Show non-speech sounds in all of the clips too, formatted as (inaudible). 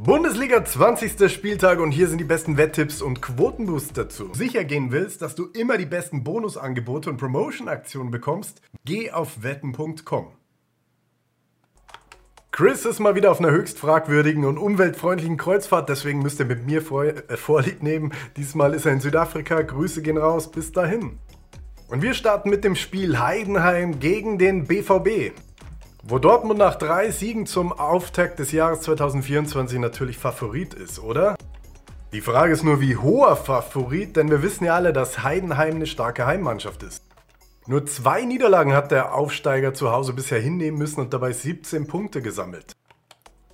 Bundesliga 20. Spieltag und hier sind die besten Wetttipps und Quotenboosts dazu. Sicher gehen willst, dass du immer die besten Bonusangebote und Promotion-Aktionen bekommst, geh auf wetten.com. Chris ist mal wieder auf einer höchst fragwürdigen und umweltfreundlichen Kreuzfahrt, deswegen müsst ihr mit mir äh, Vorlieb nehmen. Diesmal ist er in Südafrika. Grüße gehen raus, bis dahin. Und wir starten mit dem Spiel Heidenheim gegen den BVB. Wo Dortmund nach drei Siegen zum Auftakt des Jahres 2024 natürlich Favorit ist, oder? Die Frage ist nur, wie hoher Favorit, denn wir wissen ja alle, dass Heidenheim eine starke Heimmannschaft ist. Nur zwei Niederlagen hat der Aufsteiger zu Hause bisher hinnehmen müssen und dabei 17 Punkte gesammelt.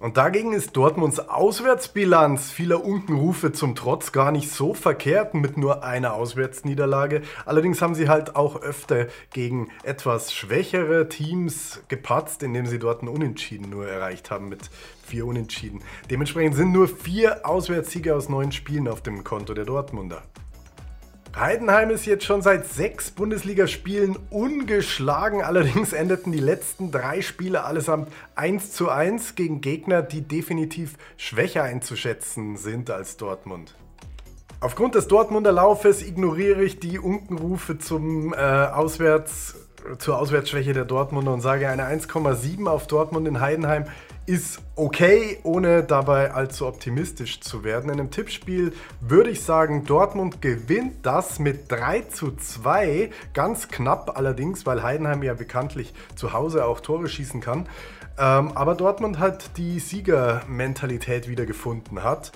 Und dagegen ist Dortmunds Auswärtsbilanz vieler Unkenrufe zum Trotz gar nicht so verkehrt mit nur einer Auswärtsniederlage. Allerdings haben sie halt auch öfter gegen etwas schwächere Teams gepatzt, indem sie dort einen Unentschieden nur erreicht haben mit vier Unentschieden. Dementsprechend sind nur vier Auswärtssiege aus neun Spielen auf dem Konto der Dortmunder. Heidenheim ist jetzt schon seit sechs Bundesligaspielen ungeschlagen. Allerdings endeten die letzten drei Spiele allesamt 1 zu 1 gegen Gegner, die definitiv schwächer einzuschätzen sind als Dortmund. Aufgrund des Dortmunder Laufes ignoriere ich die Unkenrufe zum äh, Auswärts, zur Auswärtsschwäche der Dortmunder und sage eine 1,7 auf Dortmund in Heidenheim ist okay, ohne dabei allzu optimistisch zu werden. In einem Tippspiel würde ich sagen, Dortmund gewinnt das mit 3 zu 2. Ganz knapp allerdings, weil Heidenheim ja bekanntlich zu Hause auch Tore schießen kann. Ähm, aber Dortmund hat die Siegermentalität wieder gefunden hat.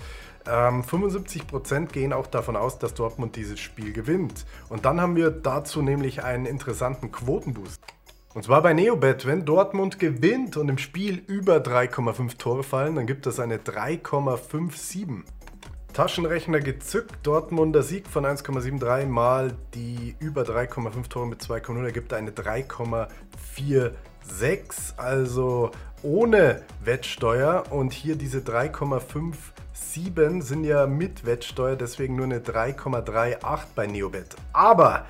Ähm, 75% gehen auch davon aus, dass Dortmund dieses Spiel gewinnt. Und dann haben wir dazu nämlich einen interessanten Quotenboost. Und zwar bei Neobet, wenn Dortmund gewinnt und im Spiel über 3,5 Tore fallen, dann gibt es eine 3,57. Taschenrechner gezückt, Dortmunder Sieg von 1,73 mal die über 3,5 Tore mit 2,0 ergibt eine 3,46, also ohne Wettsteuer. Und hier diese 3,57 sind ja mit Wettsteuer, deswegen nur eine 3,38 bei Neobet. Aber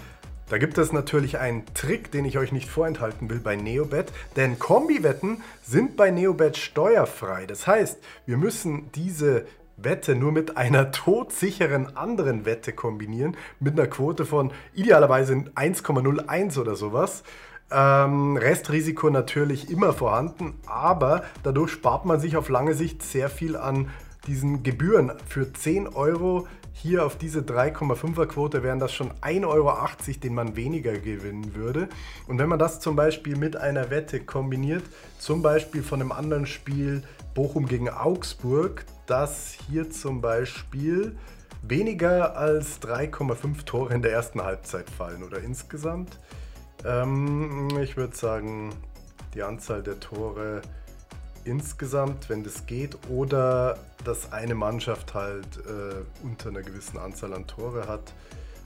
da gibt es natürlich einen Trick, den ich euch nicht vorenthalten will bei Neobet, denn Kombi-Wetten sind bei Neobet steuerfrei. Das heißt, wir müssen diese Wette nur mit einer todsicheren anderen Wette kombinieren, mit einer Quote von idealerweise 1,01 oder sowas. Ähm, Restrisiko natürlich immer vorhanden, aber dadurch spart man sich auf lange Sicht sehr viel an diesen Gebühren. Für 10 Euro hier auf diese 3,5er Quote wären das schon 1,80 Euro, den man weniger gewinnen würde. Und wenn man das zum Beispiel mit einer Wette kombiniert, zum Beispiel von einem anderen Spiel Bochum gegen Augsburg, das hier zum Beispiel weniger als 3,5 Tore in der ersten Halbzeit fallen oder insgesamt. Ähm, ich würde sagen, die Anzahl der Tore insgesamt, wenn das geht, oder dass eine Mannschaft halt äh, unter einer gewissen Anzahl an Tore hat.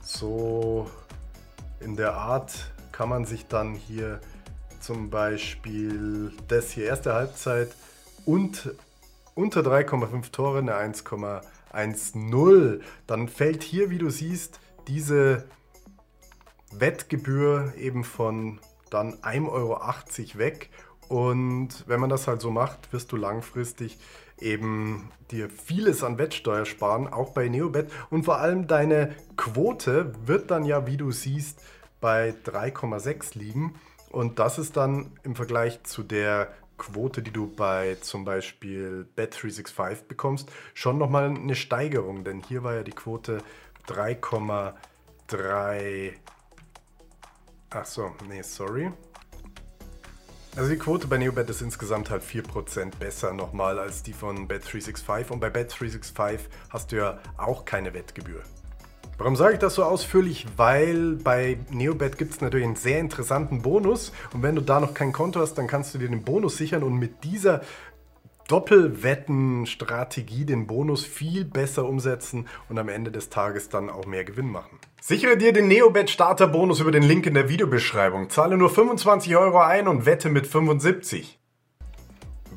So in der Art kann man sich dann hier zum Beispiel das hier erste Halbzeit und unter 3,5 Tore eine 1,10. Dann fällt hier, wie du siehst, diese Wettgebühr eben von dann 1,80 Euro weg und wenn man das halt so macht, wirst du langfristig eben dir vieles an Wettsteuer sparen, auch bei Neobet. Und vor allem deine Quote wird dann ja, wie du siehst, bei 3,6 liegen. Und das ist dann im Vergleich zu der Quote, die du bei zum Beispiel Bet365 bekommst, schon nochmal eine Steigerung. Denn hier war ja die Quote 3,3. Achso, nee, sorry. Also die Quote bei Neobet ist insgesamt halt 4% besser nochmal als die von Bet365 und bei Bet365 hast du ja auch keine Wettgebühr. Warum sage ich das so ausführlich? Weil bei Neobet gibt es natürlich einen sehr interessanten Bonus und wenn du da noch kein Konto hast, dann kannst du dir den Bonus sichern und mit dieser Doppelwetten-Strategie den Bonus viel besser umsetzen und am Ende des Tages dann auch mehr Gewinn machen. Sichere dir den Neobet Starter Bonus über den Link in der Videobeschreibung. Zahle nur 25 Euro ein und wette mit 75.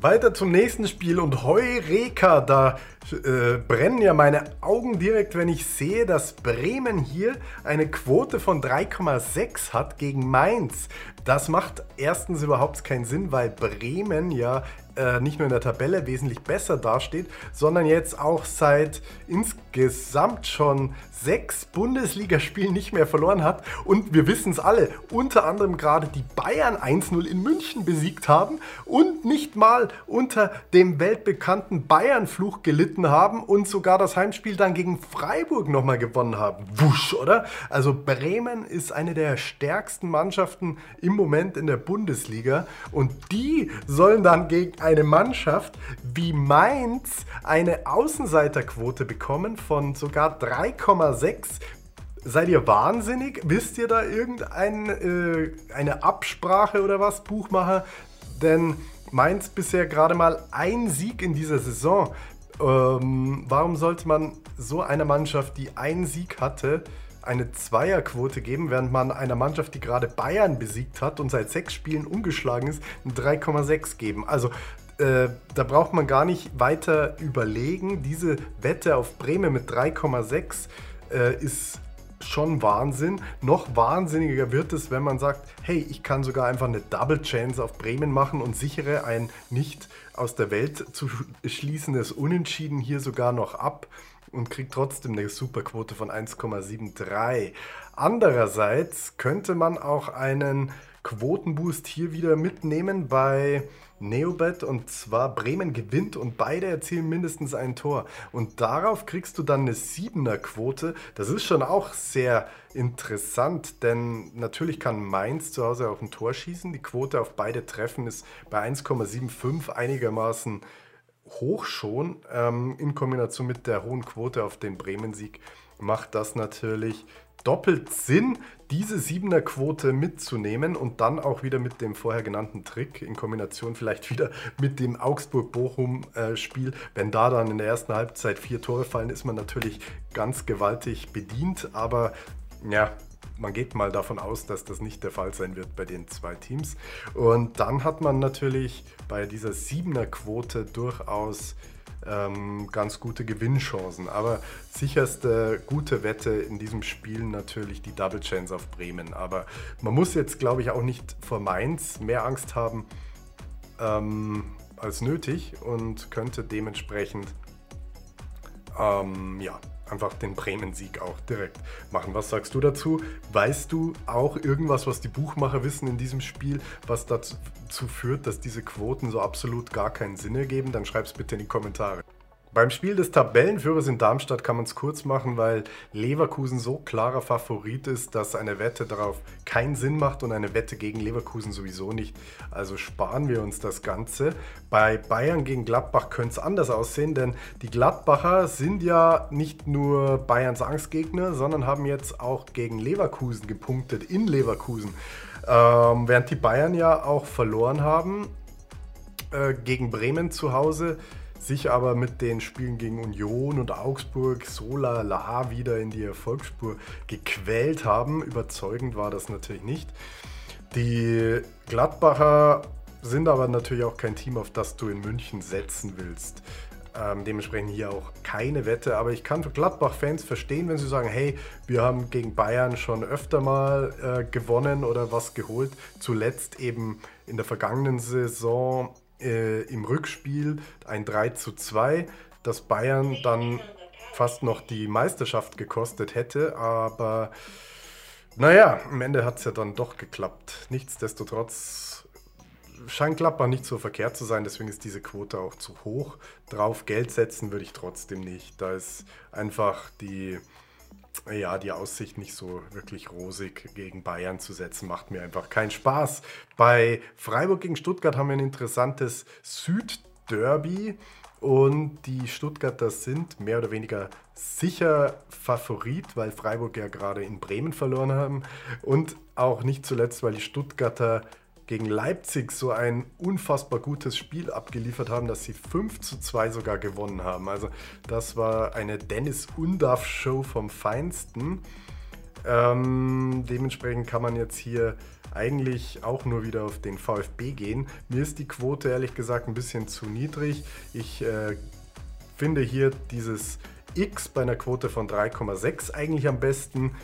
Weiter zum nächsten Spiel und Heureka, da äh, brennen ja meine Augen direkt, wenn ich sehe, dass Bremen hier eine Quote von 3,6 hat gegen Mainz. Das macht erstens überhaupt keinen Sinn, weil Bremen ja äh, nicht nur in der Tabelle wesentlich besser dasteht, sondern jetzt auch seit insgesamt schon sechs Bundesligaspielen nicht mehr verloren hat. Und wir wissen es alle, unter anderem gerade die Bayern 1-0 in München besiegt haben und nicht mal unter dem weltbekannten Bayern-Fluch gelitten haben und sogar das Heimspiel dann gegen Freiburg nochmal gewonnen haben. Wusch, oder? Also Bremen ist eine der stärksten Mannschaften im Moment in der Bundesliga und die sollen dann gegen eine Mannschaft wie Mainz eine Außenseiterquote bekommen von sogar 3,6 Seid ihr wahnsinnig? Wisst ihr da irgendeine äh, Absprache oder was, Buchmacher? Denn Mainz bisher gerade mal ein Sieg in dieser Saison. Ähm, warum sollte man so einer Mannschaft, die einen Sieg hatte, eine Zweierquote geben, während man einer Mannschaft, die gerade Bayern besiegt hat und seit sechs Spielen ungeschlagen ist, ein 3,6 geben? Also äh, da braucht man gar nicht weiter überlegen. Diese Wette auf Bremen mit 3,6 äh, ist schon Wahnsinn. Noch wahnsinniger wird es, wenn man sagt, hey, ich kann sogar einfach eine Double Chance auf Bremen machen und sichere ein nicht aus der Welt zu schließendes Unentschieden hier sogar noch ab und kriegt trotzdem eine Superquote von 1,73. Andererseits könnte man auch einen Quotenboost hier wieder mitnehmen bei Neobet und zwar Bremen gewinnt und beide erzielen mindestens ein Tor. Und darauf kriegst du dann eine 7er Quote. Das ist schon auch sehr interessant, denn natürlich kann Mainz zu Hause auch ein Tor schießen. Die Quote auf beide Treffen ist bei 1,75 einigermaßen hoch schon. Ähm, in Kombination mit der hohen Quote auf den Bremen-Sieg macht das natürlich doppelt Sinn, diese Siebener Quote mitzunehmen und dann auch wieder mit dem vorher genannten Trick in Kombination vielleicht (laughs) wieder mit dem Augsburg-Bochum-Spiel. Wenn da dann in der ersten Halbzeit vier Tore fallen, ist man natürlich ganz gewaltig bedient, aber ja, man geht mal davon aus, dass das nicht der Fall sein wird bei den zwei Teams. Und dann hat man natürlich bei dieser Siebener Quote durchaus ähm, ganz gute Gewinnchancen. Aber sicherste gute Wette in diesem Spiel natürlich die Double Chance auf Bremen. Aber man muss jetzt, glaube ich, auch nicht vor Mainz mehr Angst haben ähm, als nötig und könnte dementsprechend ähm, ja, einfach den Bremen-Sieg auch direkt machen. Was sagst du dazu? Weißt du auch irgendwas, was die Buchmacher wissen in diesem Spiel, was dazu führt, dass diese Quoten so absolut gar keinen Sinn ergeben? Dann schreib es bitte in die Kommentare. Beim Spiel des Tabellenführers in Darmstadt kann man es kurz machen, weil Leverkusen so klarer Favorit ist, dass eine Wette darauf keinen Sinn macht und eine Wette gegen Leverkusen sowieso nicht. Also sparen wir uns das Ganze. Bei Bayern gegen Gladbach könnte es anders aussehen, denn die Gladbacher sind ja nicht nur Bayerns Angstgegner, sondern haben jetzt auch gegen Leverkusen gepunktet in Leverkusen. Ähm, während die Bayern ja auch verloren haben äh, gegen Bremen zu Hause sich aber mit den Spielen gegen Union und Augsburg so lala wieder in die Erfolgsspur gequält haben. Überzeugend war das natürlich nicht. Die Gladbacher sind aber natürlich auch kein Team, auf das du in München setzen willst. Ähm, dementsprechend hier auch keine Wette. Aber ich kann Gladbach-Fans verstehen, wenn sie sagen, hey, wir haben gegen Bayern schon öfter mal äh, gewonnen oder was geholt. Zuletzt eben in der vergangenen Saison äh, im Rückspiel ein 3 zu 2, das Bayern dann fast noch die Meisterschaft gekostet hätte, aber naja, am Ende hat es ja dann doch geklappt. Nichtsdestotrotz scheint Gladbach nicht so verkehrt zu sein, deswegen ist diese Quote auch zu hoch. Drauf Geld setzen würde ich trotzdem nicht. Da ist einfach die ja, die Aussicht nicht so wirklich rosig gegen Bayern zu setzen, macht mir einfach keinen Spaß. Bei Freiburg gegen Stuttgart haben wir ein interessantes Südderby und die Stuttgarter sind mehr oder weniger sicher Favorit, weil Freiburg ja gerade in Bremen verloren haben und auch nicht zuletzt, weil die Stuttgarter gegen Leipzig so ein unfassbar gutes Spiel abgeliefert haben, dass sie 5 zu 2 sogar gewonnen haben. Also das war eine Dennis Undaff-Show vom Feinsten. Ähm, dementsprechend kann man jetzt hier eigentlich auch nur wieder auf den VfB gehen. Mir ist die Quote ehrlich gesagt ein bisschen zu niedrig. Ich äh, finde hier dieses X bei einer Quote von 3,6 eigentlich am besten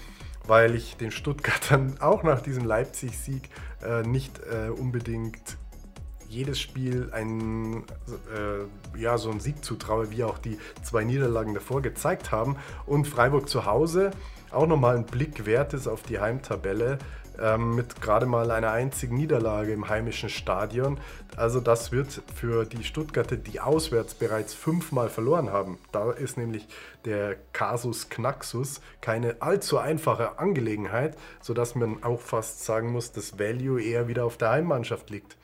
weil ich den Stuttgartern (laughs) auch nach diesem Leipzig-Sieg äh, nicht äh, unbedingt jedes Spiel ein, äh, ja, so einen Sieg zutraue, wie auch die zwei Niederlagen davor gezeigt haben. Und Freiburg zu Hause auch nochmal ein Blick wert ist auf die Heimtabelle ähm, mit gerade mal einer einzigen Niederlage im heimischen Stadion. Also das wird für die Stuttgarter, die auswärts bereits fünfmal verloren haben. Da ist nämlich der Kasus Knaxus keine allzu einfache Angelegenheit, sodass man auch fast sagen muss, dass Value eher wieder auf der Heimmannschaft liegt.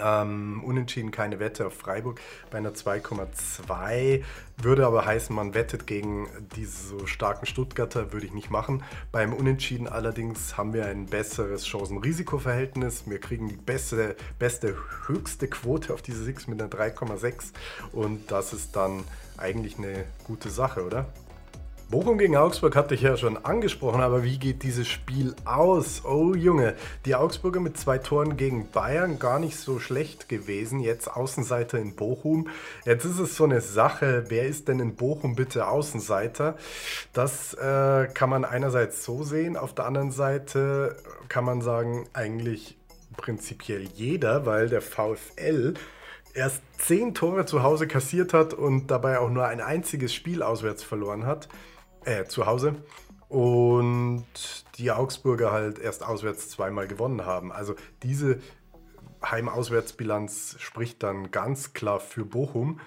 Ähm, unentschieden keine Wette auf Freiburg bei einer 2,2. Würde aber heißen, man wettet gegen diese so starken Stuttgarter, würde ich nicht machen. Beim Unentschieden allerdings haben wir ein besseres Chancen-Risiko-Verhältnis. Wir kriegen die beste, beste höchste Quote auf diese Six mit einer 3,6 und das ist dann eigentlich eine gute Sache, oder? Bochum gegen Augsburg hatte ich ja schon angesprochen, aber wie geht dieses Spiel aus? Oh Junge, die Augsburger mit zwei Toren gegen Bayern gar nicht so schlecht gewesen. Jetzt Außenseiter in Bochum. Jetzt ist es so eine Sache, wer ist denn in Bochum bitte Außenseiter? Das äh, kann man einerseits so sehen, auf der anderen Seite kann man sagen, eigentlich prinzipiell jeder, weil der VfL erst zehn Tore zu Hause kassiert hat und dabei auch nur ein einziges Spiel auswärts verloren hat äh, zu Hause. Und die Augsburger halt erst auswärts zweimal gewonnen haben. Also diese Heim-Auswärtsbilanz spricht dann ganz klar für Bochum,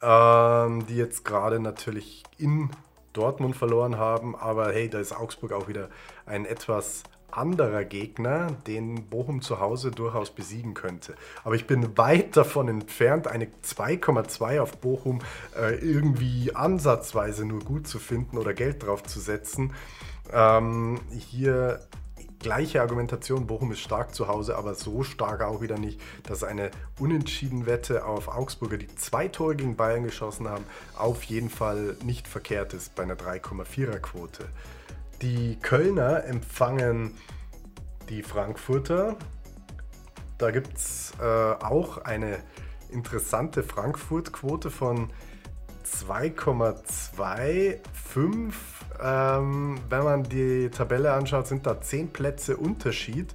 ähm, die jetzt gerade natürlich in Dortmund verloren haben. Aber hey, da ist Augsburg auch wieder ein etwas anderer Gegner, den Bochum zu Hause durchaus besiegen könnte. Aber ich bin weit davon entfernt, eine 2,2 auf Bochum äh, irgendwie ansatzweise nur gut zu finden oder Geld drauf zu setzen. Ähm, hier gleiche Argumentation, Bochum ist stark zu Hause, aber so stark auch wieder nicht, dass eine unentschieden Wette auf Augsburger, die zwei Tore gegen Bayern geschossen haben, auf jeden Fall nicht verkehrt ist bei einer 3,4er Quote. Die Kölner empfangen die Frankfurter. Da gibt es äh, auch eine interessante Frankfurt-Quote von 2,25. Ähm, wenn man die Tabelle anschaut, sind da 10 Plätze Unterschied.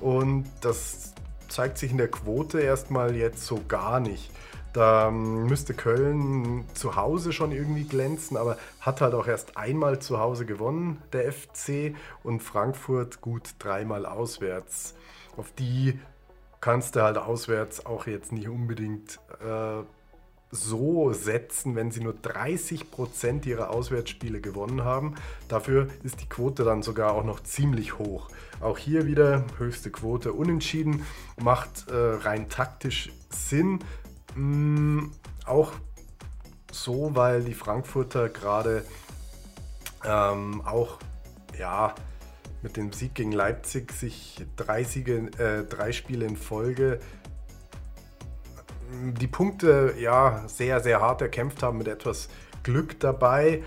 Und das zeigt sich in der Quote erstmal jetzt so gar nicht. Da müsste Köln zu Hause schon irgendwie glänzen, aber hat halt auch erst einmal zu Hause gewonnen, der FC, und Frankfurt gut dreimal auswärts. Auf die kannst du halt auswärts auch jetzt nicht unbedingt äh, so setzen, wenn sie nur 30% ihrer Auswärtsspiele gewonnen haben. Dafür ist die Quote dann sogar auch noch ziemlich hoch. Auch hier wieder höchste Quote unentschieden, macht äh, rein taktisch Sinn, Mh, mm, auch so, weil die Frankfurter gerade ähm, auch ja, mit dem Sieg gegen Leipzig sich drei, Siege, äh, drei Spiele in Folge mm, die Punkte ja sehr, sehr hart erkämpft haben mit etwas Glück dabei.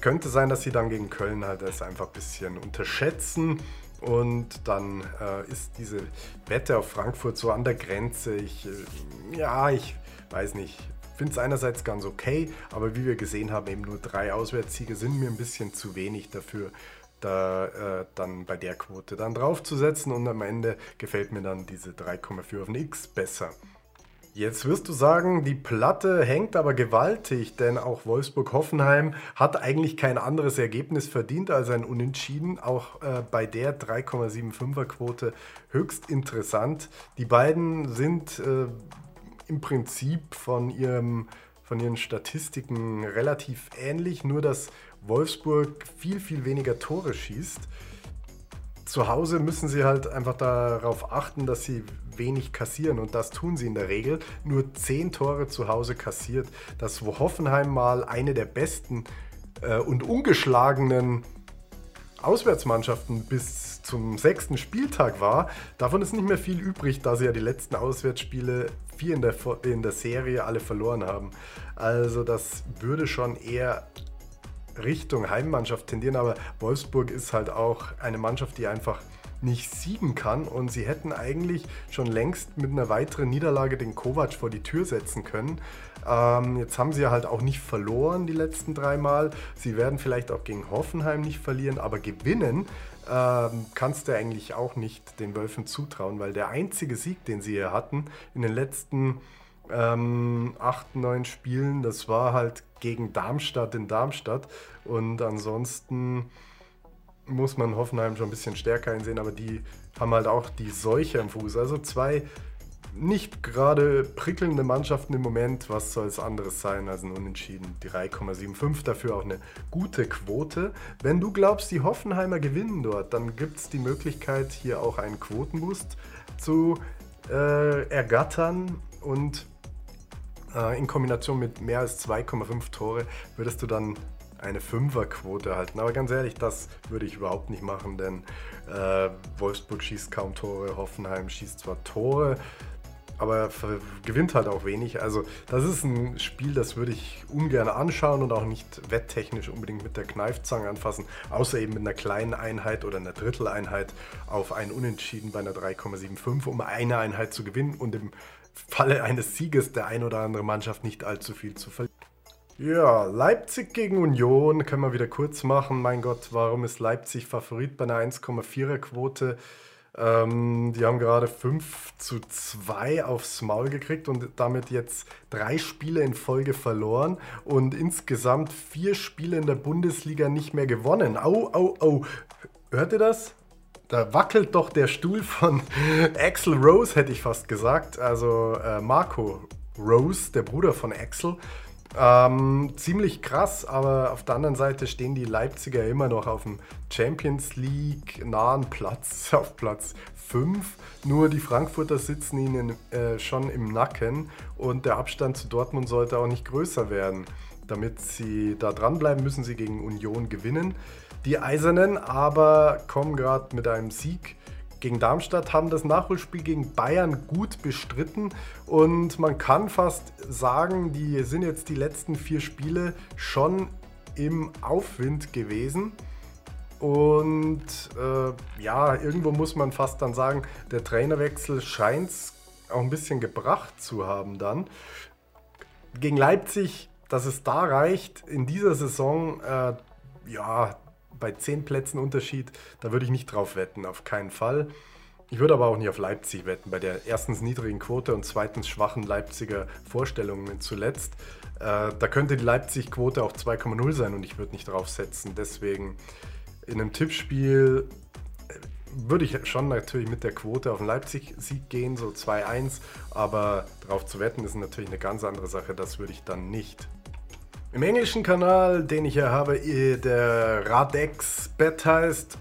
Könnte sein, dass sie dann gegen Köln halt das einfach ein bisschen unterschätzen. Und dann äh, ist diese Wette auf Frankfurt so an der Grenze. Ich, äh, ja, ich weiß nicht, finde es einerseits ganz okay, aber wie wir gesehen haben, eben nur drei Auswärtssiege sind mir ein bisschen zu wenig dafür, da äh, dann bei der Quote dann draufzusetzen und am Ende gefällt mir dann diese 3,4 auf ein X besser. Jetzt wirst du sagen, die Platte hängt aber gewaltig, denn auch Wolfsburg-Hoffenheim hat eigentlich kein anderes Ergebnis verdient als ein Unentschieden. Auch äh, bei der 3,75er Quote höchst interessant. Die beiden sind äh, im Prinzip von, ihrem, von ihren Statistiken relativ ähnlich, nur dass Wolfsburg viel, viel weniger Tore schießt. Zu Hause müssen sie halt einfach darauf achten, dass sie wenig kassieren und das tun sie in der Regel. Nur 10 Tore zu Hause kassiert. Das Hoffenheim mal eine der besten äh, und ungeschlagenen Auswärtsmannschaften bis zum sechsten Spieltag war. Davon ist nicht mehr viel übrig, da sie ja die letzten Auswärtsspiele vier in der, in der Serie alle verloren haben. Also das würde schon eher Richtung Heimmannschaft tendieren, aber Wolfsburg ist halt auch eine Mannschaft, die einfach nicht siegen kann. Und sie hätten eigentlich schon längst mit einer weiteren Niederlage den Kovac vor die Tür setzen können. Ähm, jetzt haben sie halt auch nicht verloren die letzten drei Mal. Sie werden vielleicht auch gegen Hoffenheim nicht verlieren, aber gewinnen ähm, kannst du eigentlich auch nicht den Wölfen zutrauen, weil der einzige Sieg, den sie hier hatten in den letzten ähm, acht, neun Spielen, das war halt gegen Darmstadt in Darmstadt. Und ansonsten muss man Hoffenheim schon ein bisschen stärker einsehen, aber die haben halt auch die Seuche im Fuß. Also zwei nicht gerade prickelnde Mannschaften im Moment. Was soll es anderes sein als ein Unentschieden? Die 3,75 dafür auch eine gute Quote. Wenn du glaubst, die Hoffenheimer gewinnen dort, dann gibt es die Möglichkeit, hier auch einen Quotenboost zu äh, ergattern und äh, in Kombination mit mehr als 2,5 Tore würdest du dann eine Fünferquote erhalten. Aber ganz ehrlich, das würde ich überhaupt nicht machen, denn äh, Wolfsburg schießt kaum Tore, Hoffenheim schießt zwar Tore, aber gewinnt halt auch wenig. Also das ist ein Spiel, das würde ich ungern anschauen und auch nicht wetttechnisch unbedingt mit der Kneifzange anfassen, außer eben mit einer kleinen Einheit oder einer Dritteleinheit auf ein Unentschieden bei einer 3,75, um eine Einheit zu gewinnen und im Falle eines Sieges der ein oder andere Mannschaft nicht allzu viel zu verlieren. Ja, Leipzig gegen Union können wir wieder kurz machen. Mein Gott, warum ist Leipzig Favorit bei einer 1,4er Quote? Ähm, die haben gerade 5 zu 2 aufs Maul gekriegt und damit jetzt drei Spiele in Folge verloren und insgesamt vier Spiele in der Bundesliga nicht mehr gewonnen. Au, au, au. Hört ihr das? Da wackelt doch der Stuhl von (laughs) Axel Rose, hätte ich fast gesagt. Also äh, Marco Rose, der Bruder von Axel. Ähm, ziemlich krass, aber auf der anderen Seite stehen die Leipziger immer noch auf dem Champions League nahen Platz, (laughs) auf Platz 5. Nur die Frankfurter sitzen ihnen äh, schon im Nacken und der Abstand zu Dortmund sollte auch nicht größer werden. Damit sie da dranbleiben, müssen sie gegen Union gewinnen. Die Eisernen aber kommen gerade mit einem Sieg gegen Darmstadt haben das Nachholspiel gegen Bayern gut bestritten und man kann fast sagen, die sind jetzt die letzten vier Spiele schon im Aufwind gewesen. Und äh, ja, irgendwo muss man fast dann sagen, der Trainerwechsel scheint es auch ein bisschen gebracht zu haben dann. Gegen Leipzig, dass es da reicht, in dieser Saison, äh, ja, bei 10 Plätzen Unterschied, da würde ich nicht drauf wetten, auf keinen Fall. Ich würde aber auch nicht auf Leipzig wetten, bei der erstens niedrigen Quote und zweitens schwachen Leipziger Vorstellungen zuletzt. Äh, da könnte die Leipzig-Quote auch 2,0 sein und ich würde nicht drauf setzen. Deswegen in einem Tippspiel äh, würde ich schon natürlich mit der Quote auf den Leipzig-Sieg gehen, so 2-1, aber darauf zu wetten ist natürlich eine ganz andere Sache, das würde ich dann nicht im englischen Kanal, den ich hier habe, der Radex Bet heißt,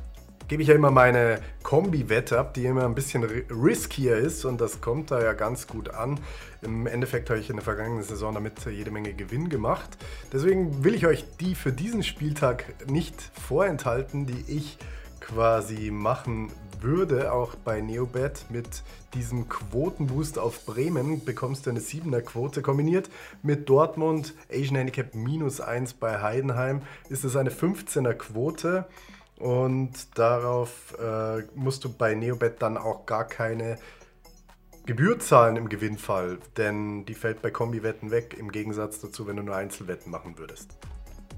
gebe ich ja immer meine Kombi-Wette ab, die immer ein bisschen riskier ist und das kommt da ja ganz gut an. Im Endeffekt habe ich in der vergangenen Saison damit jede Menge Gewinn gemacht. Deswegen will ich euch die für diesen Spieltag nicht vorenthalten, die ich quasi machen würde, auch bei Neobet mit diesem Quotenboost auf Bremen bekommst du eine 7er Quote kombiniert mit Dortmund Asian Handicap minus 1 bei Heidenheim ist es eine 15er Quote und darauf äh, musst du bei Neobet dann auch gar keine Gebühr zahlen im Gewinnfall, denn die fällt bei Kombiwetten weg, im Gegensatz dazu, wenn du nur Einzelwetten machen würdest.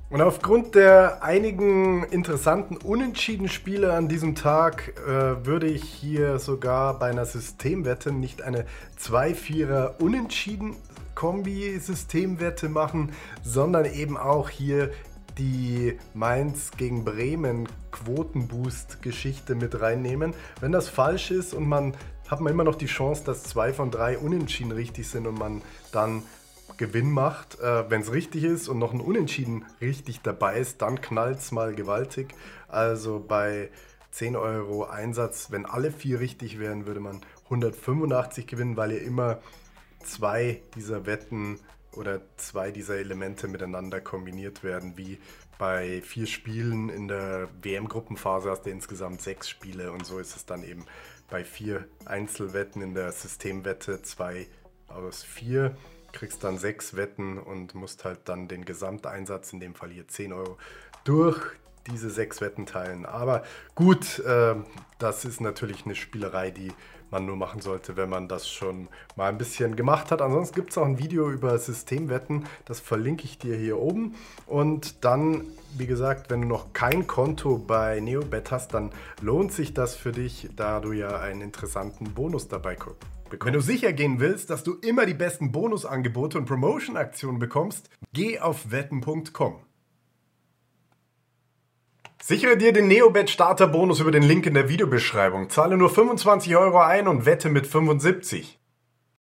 Und aufgrund der einigen interessanten Unentschieden-Spiele an diesem Tag äh, würde ich hier sogar bei einer Systemwette nicht eine 2-4er Unentschieden-Kombi-Systemwette machen, sondern eben auch hier die Mainz gegen Bremen Quotenboost-Geschichte mit reinnehmen. Wenn das falsch ist und man hat man immer noch die Chance, dass zwei von drei Unentschieden richtig sind und man dann Gewinn macht. Äh, Wenn es richtig ist und noch ein Unentschieden richtig dabei ist, dann knallt es mal gewaltig. Also bei 10 Euro Einsatz, wenn alle vier richtig wären, würde man 185 gewinnen, weil ihr immer zwei dieser Wetten oder zwei dieser Elemente miteinander kombiniert werden, wie bei vier Spielen in der WM-Gruppenphase hast du insgesamt sechs Spiele und so ist es dann eben bei vier Einzelwetten in der Systemwette zwei aus vier kriegst dann sechs Wetten und musst halt dann den Gesamteinsatz, in dem Fall hier 10 Euro, durch diese sechs Wetten teilen. Aber gut, äh, das ist natürlich eine Spielerei, die man nur machen sollte, wenn man das schon mal ein bisschen gemacht hat. Ansonsten gibt es auch ein Video über Systemwetten, das verlinke ich dir hier oben. Und dann, wie gesagt, wenn du noch kein Konto bei Neobet hast, dann lohnt sich das für dich, da du ja einen interessanten Bonus dabei bekommst. Wenn du sicher gehen willst, dass du immer die besten Bonusangebote und Promotion-Aktionen bekommst, geh auf wetten.com. Sichere dir den Neobet Starter Bonus über den Link in der Videobeschreibung. Zahle nur 25 Euro ein und wette mit 75.